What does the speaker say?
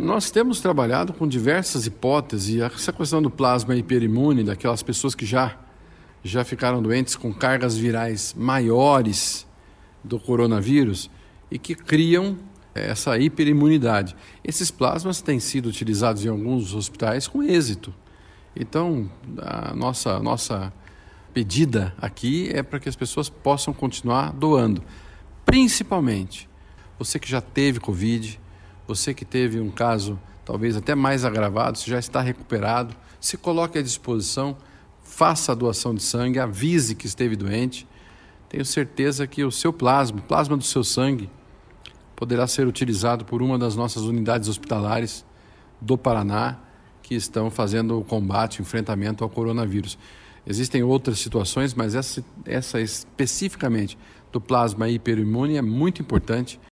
Nós temos trabalhado com diversas hipóteses. Essa questão do plasma hiperimune, daquelas pessoas que já, já ficaram doentes com cargas virais maiores do coronavírus e que criam essa hiperimunidade. Esses plasmas têm sido utilizados em alguns hospitais com êxito. Então, a nossa, nossa pedida aqui é para que as pessoas possam continuar doando. Principalmente você que já teve Covid, você que teve um caso talvez até mais agravado, se já está recuperado, se coloque à disposição, faça a doação de sangue, avise que esteve doente. Tenho certeza que o seu plasma, o plasma do seu sangue, poderá ser utilizado por uma das nossas unidades hospitalares do Paraná que estão fazendo o combate, o enfrentamento ao coronavírus. Existem outras situações, mas essa, essa especificamente do plasma hiperimune é muito importante